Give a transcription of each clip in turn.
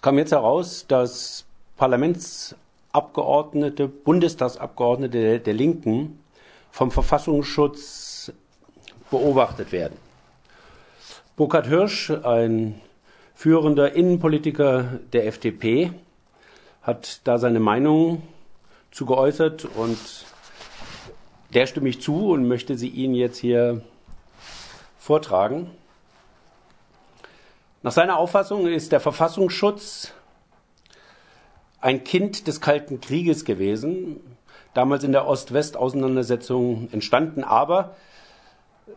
Es kam jetzt heraus, dass Parlamentsabgeordnete, Bundestagsabgeordnete der, der Linken vom Verfassungsschutz beobachtet werden. Burkhard Hirsch, ein führender Innenpolitiker der FDP, hat da seine Meinung zu geäußert und der stimme ich zu und möchte sie Ihnen jetzt hier vortragen. Nach seiner Auffassung ist der Verfassungsschutz ein Kind des Kalten Krieges gewesen, damals in der Ost-West-Auseinandersetzung entstanden, aber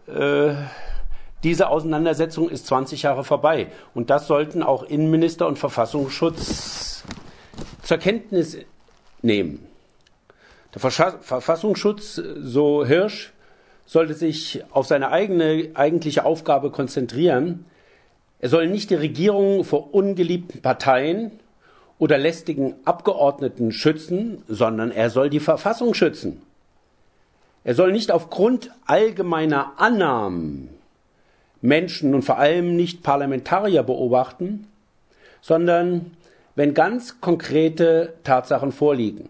äh, diese Auseinandersetzung ist 20 Jahre vorbei. Und das sollten auch Innenminister und Verfassungsschutz zur Kenntnis nehmen. Der Verfassungsschutz, so Hirsch, sollte sich auf seine eigene eigentliche Aufgabe konzentrieren. Er soll nicht die Regierung vor ungeliebten Parteien oder lästigen Abgeordneten schützen, sondern er soll die Verfassung schützen. Er soll nicht aufgrund allgemeiner Annahmen Menschen und vor allem nicht Parlamentarier beobachten, sondern wenn ganz konkrete Tatsachen vorliegen.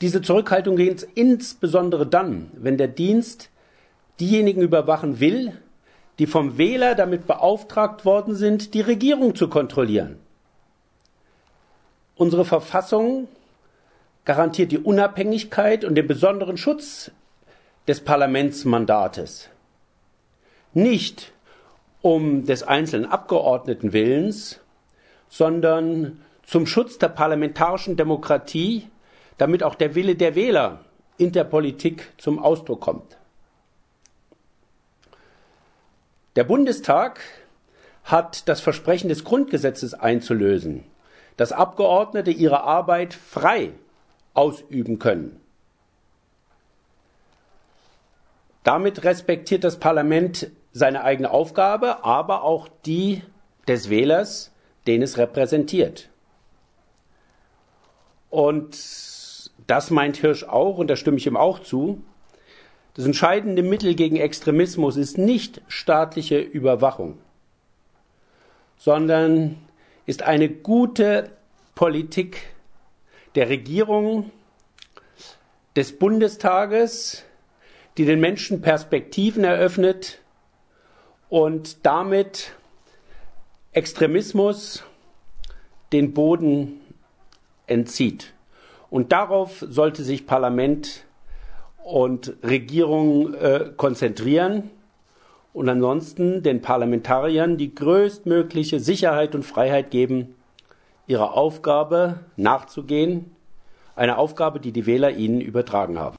Diese Zurückhaltung geht insbesondere dann, wenn der Dienst diejenigen überwachen will, die vom Wähler damit beauftragt worden sind, die Regierung zu kontrollieren. Unsere Verfassung garantiert die Unabhängigkeit und den besonderen Schutz des Parlamentsmandates. Nicht um des einzelnen Abgeordneten Willens, sondern zum Schutz der parlamentarischen Demokratie, damit auch der Wille der Wähler in der Politik zum Ausdruck kommt. Der Bundestag hat das Versprechen des Grundgesetzes einzulösen, dass Abgeordnete ihre Arbeit frei ausüben können. Damit respektiert das Parlament seine eigene Aufgabe, aber auch die des Wählers, den es repräsentiert. Und das meint Hirsch auch, und da stimme ich ihm auch zu. Das entscheidende Mittel gegen Extremismus ist nicht staatliche Überwachung, sondern ist eine gute Politik der Regierung, des Bundestages, die den Menschen Perspektiven eröffnet und damit Extremismus den Boden entzieht. Und darauf sollte sich Parlament und Regierung äh, konzentrieren und ansonsten den Parlamentariern die größtmögliche Sicherheit und Freiheit geben, ihrer Aufgabe nachzugehen, eine Aufgabe, die die Wähler ihnen übertragen haben.